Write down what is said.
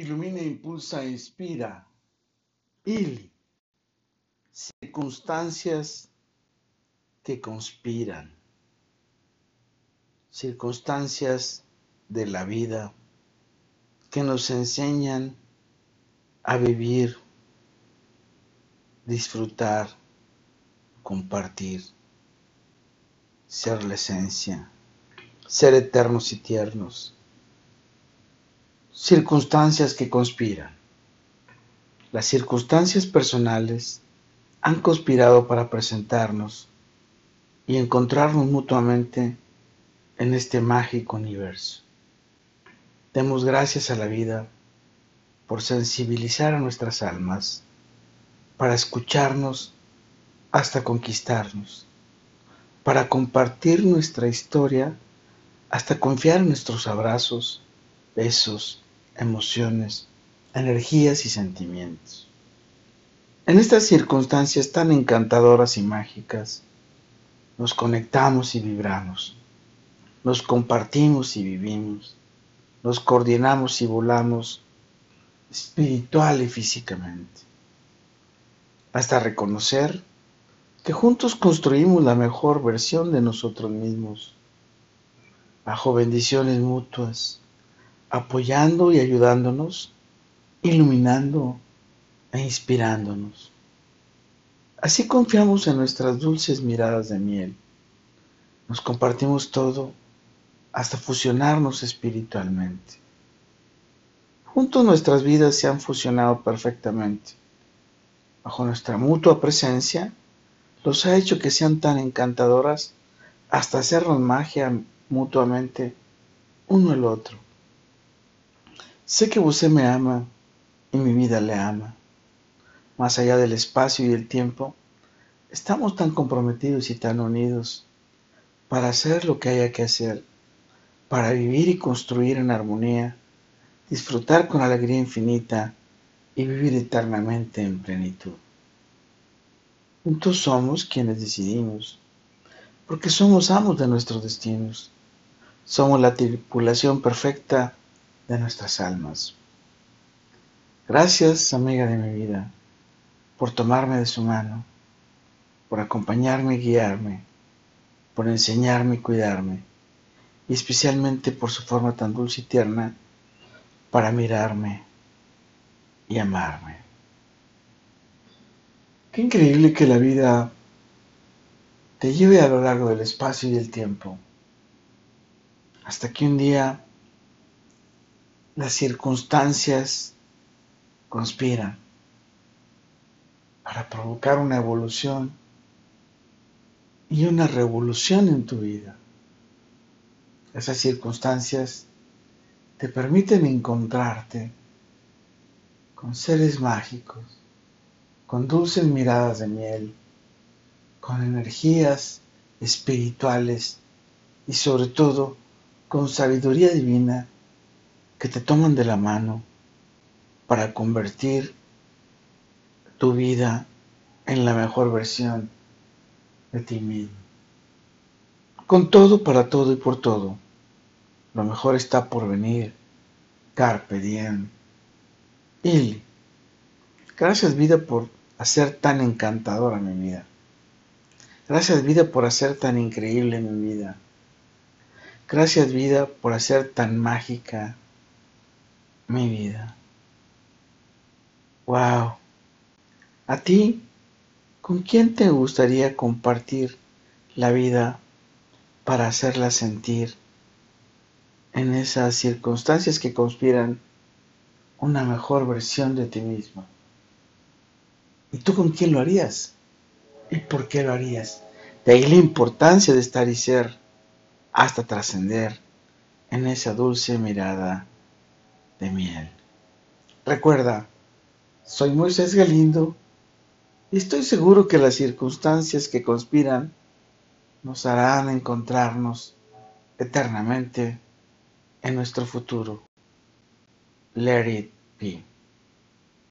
Ilumina, impulsa, inspira. Ili. Circunstancias que conspiran. Circunstancias de la vida que nos enseñan a vivir, disfrutar, compartir, ser la esencia, ser eternos y tiernos Circunstancias que conspiran. Las circunstancias personales han conspirado para presentarnos y encontrarnos mutuamente en este mágico universo. Demos gracias a la vida por sensibilizar a nuestras almas, para escucharnos hasta conquistarnos, para compartir nuestra historia hasta confiar nuestros abrazos, besos, emociones, energías y sentimientos. En estas circunstancias tan encantadoras y mágicas, nos conectamos y vibramos, nos compartimos y vivimos, nos coordinamos y volamos espiritual y físicamente, hasta reconocer que juntos construimos la mejor versión de nosotros mismos, bajo bendiciones mutuas, apoyando y ayudándonos, iluminando e inspirándonos. Así confiamos en nuestras dulces miradas de miel. Nos compartimos todo hasta fusionarnos espiritualmente. Juntos nuestras vidas se han fusionado perfectamente. Bajo nuestra mutua presencia, los ha hecho que sean tan encantadoras hasta hacernos magia mutuamente uno el otro. Sé que usted me ama y mi vida le ama. Más allá del espacio y el tiempo, estamos tan comprometidos y tan unidos para hacer lo que haya que hacer, para vivir y construir en armonía, disfrutar con alegría infinita y vivir eternamente en plenitud. Juntos somos quienes decidimos, porque somos amos de nuestros destinos. Somos la tripulación perfecta de nuestras almas. Gracias, amiga de mi vida, por tomarme de su mano, por acompañarme y guiarme, por enseñarme y cuidarme, y especialmente por su forma tan dulce y tierna para mirarme y amarme. Qué increíble que la vida te lleve a lo largo del espacio y del tiempo, hasta que un día las circunstancias conspiran para provocar una evolución y una revolución en tu vida. Esas circunstancias te permiten encontrarte con seres mágicos, con dulces miradas de miel, con energías espirituales y sobre todo con sabiduría divina que te toman de la mano para convertir tu vida en la mejor versión de ti mismo. Con todo, para todo y por todo, lo mejor está por venir. Carpe diem. Il. Gracias vida por hacer tan encantadora mi vida. Gracias vida por hacer tan increíble mi vida. Gracias vida por hacer tan mágica mi vida. Wow. ¿A ti? ¿Con quién te gustaría compartir la vida para hacerla sentir en esas circunstancias que conspiran una mejor versión de ti mismo? ¿Y tú con quién lo harías? ¿Y por qué lo harías? De ahí la importancia de estar y ser hasta trascender en esa dulce mirada de miel. Recuerda, soy Moisés Galindo y estoy seguro que las circunstancias que conspiran nos harán encontrarnos eternamente en nuestro futuro. Let it be.